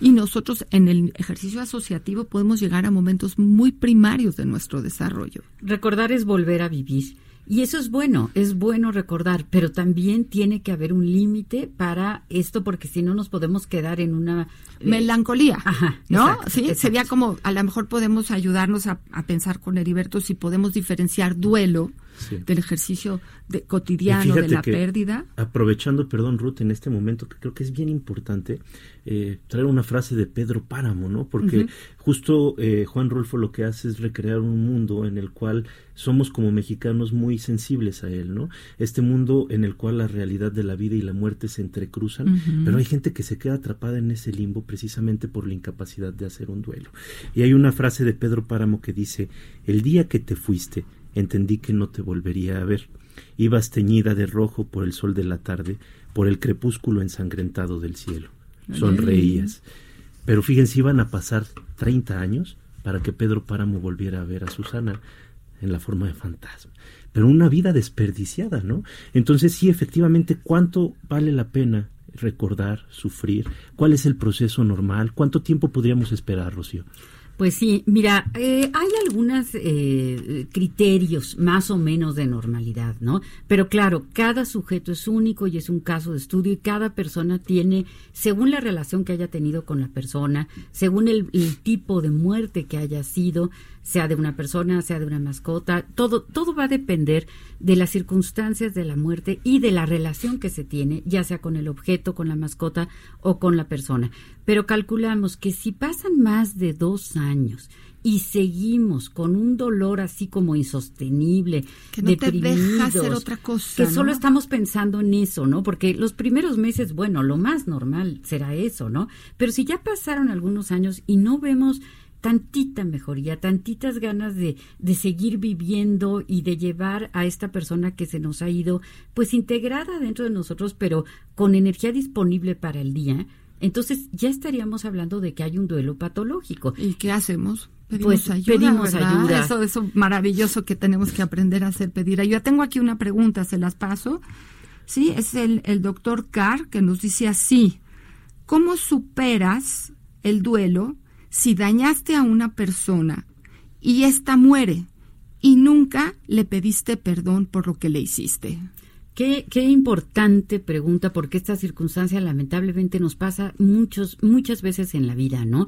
Y nosotros en el ejercicio asociativo podemos llegar a momentos muy primarios de nuestro desarrollo. Recordar es volver a vivir. Y eso es bueno, es bueno recordar, pero también tiene que haber un límite para esto, porque si no nos podemos quedar en una eh, melancolía, Ajá, ¿no? sí, sería como, a lo mejor podemos ayudarnos a, a, pensar con Heriberto si podemos diferenciar duelo del ejercicio de, cotidiano de la pérdida. Aprovechando, perdón, Ruth, en este momento, que creo que es bien importante eh, traer una frase de Pedro Páramo, ¿no? Porque justo eh, Juan Rolfo lo que hace es recrear un mundo en el cual somos como mexicanos muy sensibles a él, ¿no? Este mundo en el cual la realidad de la vida y la muerte se entrecruzan, pero hay gente que se queda atrapada en ese limbo precisamente por la incapacidad de hacer un duelo. Y hay una frase de Pedro Páramo que dice, el día que te fuiste, entendí que no te volvería a ver. Ibas teñida de rojo por el sol de la tarde, por el crepúsculo ensangrentado del cielo. Sonreías. Pero fíjense, iban a pasar 30 años para que Pedro Páramo volviera a ver a Susana en la forma de fantasma. Pero una vida desperdiciada, ¿no? Entonces sí, efectivamente, ¿cuánto vale la pena recordar, sufrir? ¿Cuál es el proceso normal? ¿Cuánto tiempo podríamos esperar, Rocío? Pues sí, mira, eh, hay algunos eh, criterios más o menos de normalidad, ¿no? Pero claro, cada sujeto es único y es un caso de estudio y cada persona tiene, según la relación que haya tenido con la persona, según el tipo de muerte que haya sido, sea de una persona, sea de una mascota, todo, todo va a depender de las circunstancias de la muerte y de la relación que se tiene, ya sea con el objeto, con la mascota o con la persona. Pero calculamos que si pasan más de dos años y seguimos con un dolor así como insostenible, que no te deja hacer otra cosa, que solo estamos pensando en eso, ¿no? Porque los primeros meses, bueno, lo más normal será eso, ¿no? Pero si ya pasaron algunos años y no vemos tantita mejoría, tantitas ganas de, de seguir viviendo y de llevar a esta persona que se nos ha ido, pues integrada dentro de nosotros, pero con energía disponible para el día, entonces ya estaríamos hablando de que hay un duelo patológico. ¿Y qué hacemos? Pedimos pues ayuda, pedimos ayuda. Eso, eso maravilloso que tenemos que aprender a hacer, pedir ayuda. Tengo aquí una pregunta, se las paso. Sí, es el, el doctor Carr que nos dice así, ¿cómo superas el duelo si dañaste a una persona y ésta muere y nunca le pediste perdón por lo que le hiciste? Qué, qué importante pregunta, porque esta circunstancia lamentablemente nos pasa muchos, muchas veces en la vida, ¿no?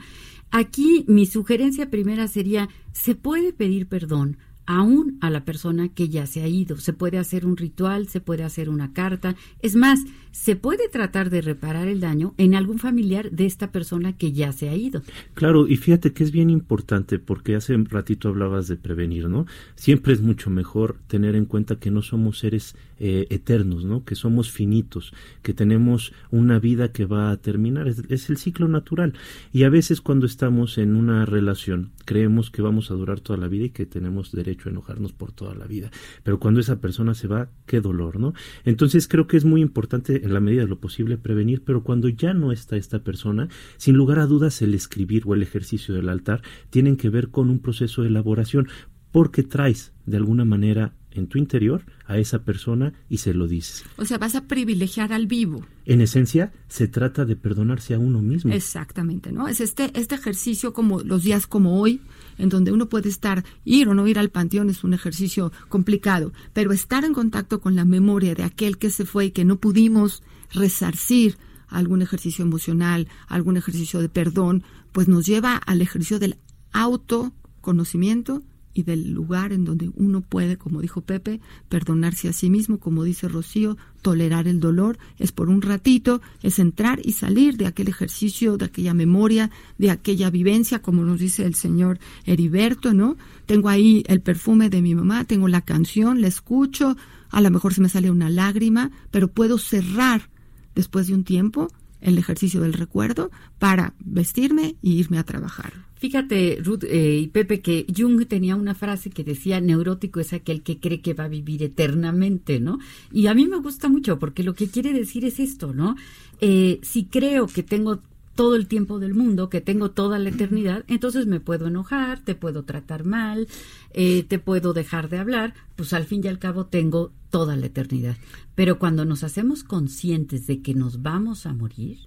Aquí mi sugerencia primera sería, ¿se puede pedir perdón? aún a la persona que ya se ha ido. Se puede hacer un ritual, se puede hacer una carta. Es más, se puede tratar de reparar el daño en algún familiar de esta persona que ya se ha ido. Claro, y fíjate que es bien importante porque hace un ratito hablabas de prevenir, ¿no? Siempre es mucho mejor tener en cuenta que no somos seres eh, eternos, ¿no? Que somos finitos, que tenemos una vida que va a terminar. Es, es el ciclo natural. Y a veces cuando estamos en una relación creemos que vamos a durar toda la vida y que tenemos derecho a enojarnos por toda la vida. Pero cuando esa persona se va, qué dolor, ¿no? Entonces creo que es muy importante en la medida de lo posible prevenir, pero cuando ya no está esta persona, sin lugar a dudas el escribir o el ejercicio del altar tienen que ver con un proceso de elaboración porque traes de alguna manera en tu interior a esa persona y se lo dices. O sea, vas a privilegiar al vivo. En esencia, se trata de perdonarse a uno mismo. Exactamente, ¿no? Es este, este ejercicio como los días como hoy, en donde uno puede estar, ir o no ir al panteón es un ejercicio complicado, pero estar en contacto con la memoria de aquel que se fue y que no pudimos resarcir algún ejercicio emocional, algún ejercicio de perdón, pues nos lleva al ejercicio del autoconocimiento y del lugar en donde uno puede, como dijo Pepe, perdonarse a sí mismo, como dice Rocío, tolerar el dolor, es por un ratito, es entrar y salir de aquel ejercicio, de aquella memoria, de aquella vivencia, como nos dice el señor Heriberto, ¿no? Tengo ahí el perfume de mi mamá, tengo la canción, la escucho, a lo mejor se me sale una lágrima, pero puedo cerrar después de un tiempo el ejercicio del recuerdo para vestirme y irme a trabajar. Fíjate, Ruth eh, y Pepe, que Jung tenía una frase que decía, neurótico es aquel que cree que va a vivir eternamente, ¿no? Y a mí me gusta mucho porque lo que quiere decir es esto, ¿no? Eh, si creo que tengo todo el tiempo del mundo, que tengo toda la eternidad, entonces me puedo enojar, te puedo tratar mal, eh, te puedo dejar de hablar, pues al fin y al cabo tengo toda la eternidad. Pero cuando nos hacemos conscientes de que nos vamos a morir,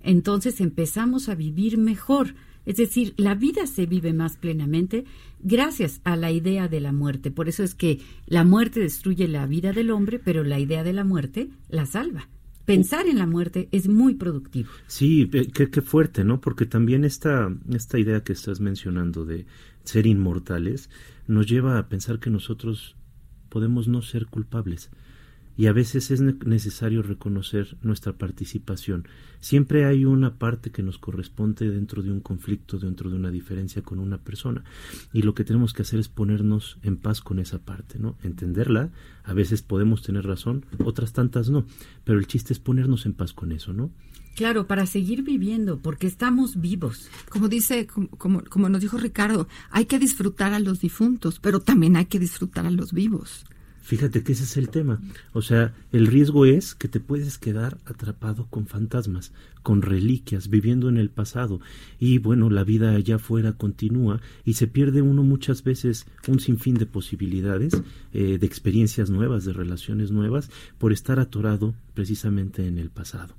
entonces empezamos a vivir mejor es decir, la vida se vive más plenamente gracias a la idea de la muerte. Por eso es que la muerte destruye la vida del hombre, pero la idea de la muerte la salva. Pensar en la muerte es muy productivo. Sí, qué, qué fuerte, ¿no? Porque también esta, esta idea que estás mencionando de ser inmortales nos lleva a pensar que nosotros podemos no ser culpables y a veces es necesario reconocer nuestra participación. Siempre hay una parte que nos corresponde dentro de un conflicto, dentro de una diferencia con una persona. Y lo que tenemos que hacer es ponernos en paz con esa parte, ¿no? Entenderla. A veces podemos tener razón, otras tantas no. Pero el chiste es ponernos en paz con eso, ¿no? Claro, para seguir viviendo, porque estamos vivos. Como dice, como, como, nos dijo Ricardo, hay que disfrutar a los difuntos, pero también hay que disfrutar a los vivos. Fíjate que ese es el tema. O sea, el riesgo es que te puedes quedar atrapado con fantasmas, con reliquias, viviendo en el pasado. Y bueno, la vida allá afuera continúa y se pierde uno muchas veces un sinfín de posibilidades, eh, de experiencias nuevas, de relaciones nuevas, por estar atorado precisamente en el pasado.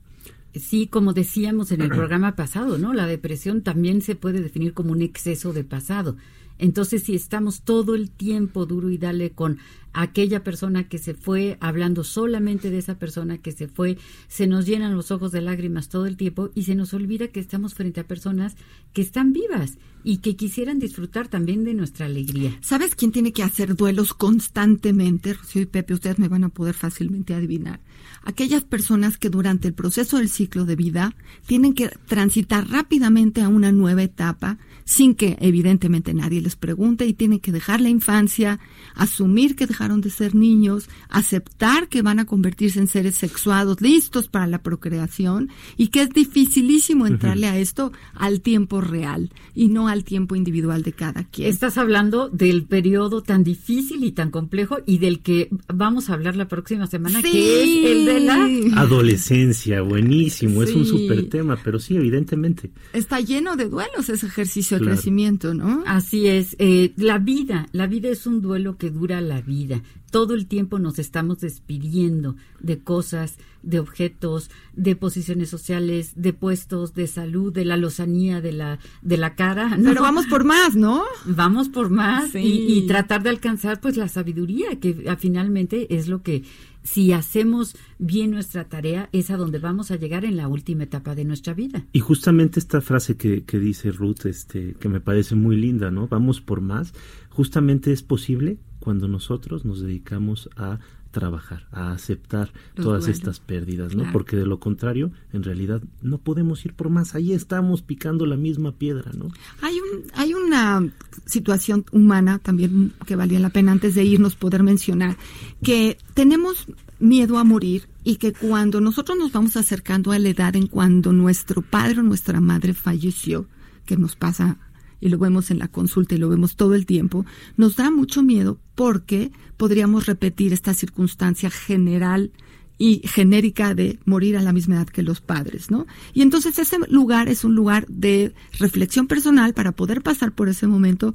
Sí, como decíamos en el programa pasado, ¿no? La depresión también se puede definir como un exceso de pasado. Entonces, si estamos todo el tiempo duro y dale con aquella persona que se fue, hablando solamente de esa persona que se fue, se nos llenan los ojos de lágrimas todo el tiempo y se nos olvida que estamos frente a personas que están vivas y que quisieran disfrutar también de nuestra alegría. ¿Sabes quién tiene que hacer duelos constantemente? Rocío y Pepe, ustedes me van a poder fácilmente adivinar. Aquellas personas que durante el proceso del ciclo de vida tienen que transitar rápidamente a una nueva etapa sin que evidentemente nadie les pregunte y tienen que dejar la infancia, asumir que dejaron de ser niños, aceptar que van a convertirse en seres sexuados listos para la procreación y que es dificilísimo entrarle a esto al tiempo real y no al tiempo individual de cada quien. Estás hablando del periodo tan difícil y tan complejo y del que vamos a hablar la próxima semana, que es el de la adolescencia. Buenísimo, es un súper tema, pero sí, evidentemente. Está lleno de duelos ese ejercicio de crecimiento, ¿no? Así es. Eh, la vida, la vida es un duelo que dura la vida. Todo el tiempo nos estamos despidiendo de cosas, de objetos, de posiciones sociales, de puestos, de salud, de la lozanía de la, de la cara. Pero vamos por más, ¿no? Vamos por más y, tratar de alcanzar pues la sabiduría, que finalmente es lo que si hacemos bien nuestra tarea, es a donde vamos a llegar en la última etapa de nuestra vida. Y justamente esta frase que, que dice Ruth, este, que me parece muy linda, ¿no? Vamos por más, justamente es posible cuando nosotros nos dedicamos a trabajar, a aceptar todas estas pérdidas, ¿no? Porque de lo contrario, en realidad no podemos ir por más, ahí estamos picando la misma piedra, ¿no? Hay un hay una situación humana también que valía la pena antes de irnos poder mencionar que tenemos miedo a morir y que cuando nosotros nos vamos acercando a la edad en cuando nuestro padre o nuestra madre falleció, que nos pasa y lo vemos en la consulta y lo vemos todo el tiempo, nos da mucho miedo porque podríamos repetir esta circunstancia general y genérica de morir a la misma edad que los padres, ¿no? Y entonces ese lugar es un lugar de reflexión personal para poder pasar por ese momento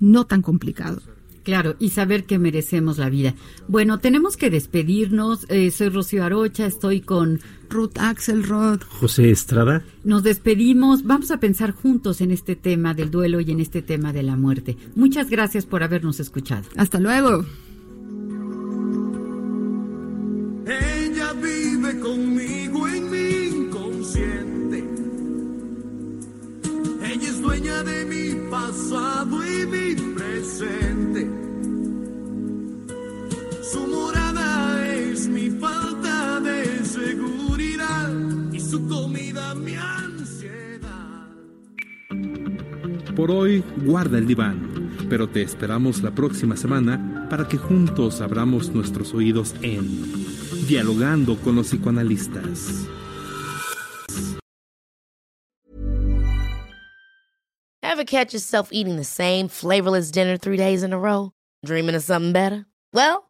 no tan complicado. Claro, y saber que merecemos la vida. Bueno, tenemos que despedirnos. Eh, soy Rocío Arocha, estoy con Ruth Axelrod. José Estrada. Nos despedimos. Vamos a pensar juntos en este tema del duelo y en este tema de la muerte. Muchas gracias por habernos escuchado. Hasta luego. Ella vive conmigo en mi inconsciente. Ella es dueña de mi pasado y mi presente. Mi falta de seguridad y su comida mi ansiedad. Por hoy, guarda el diván, pero te esperamos la próxima semana para que juntos abramos nuestros oídos en Dialogando con los psicoanalistas. Ever catch yourself eating the same flavorless dinner three days in a row? Dreaming of something better? Well,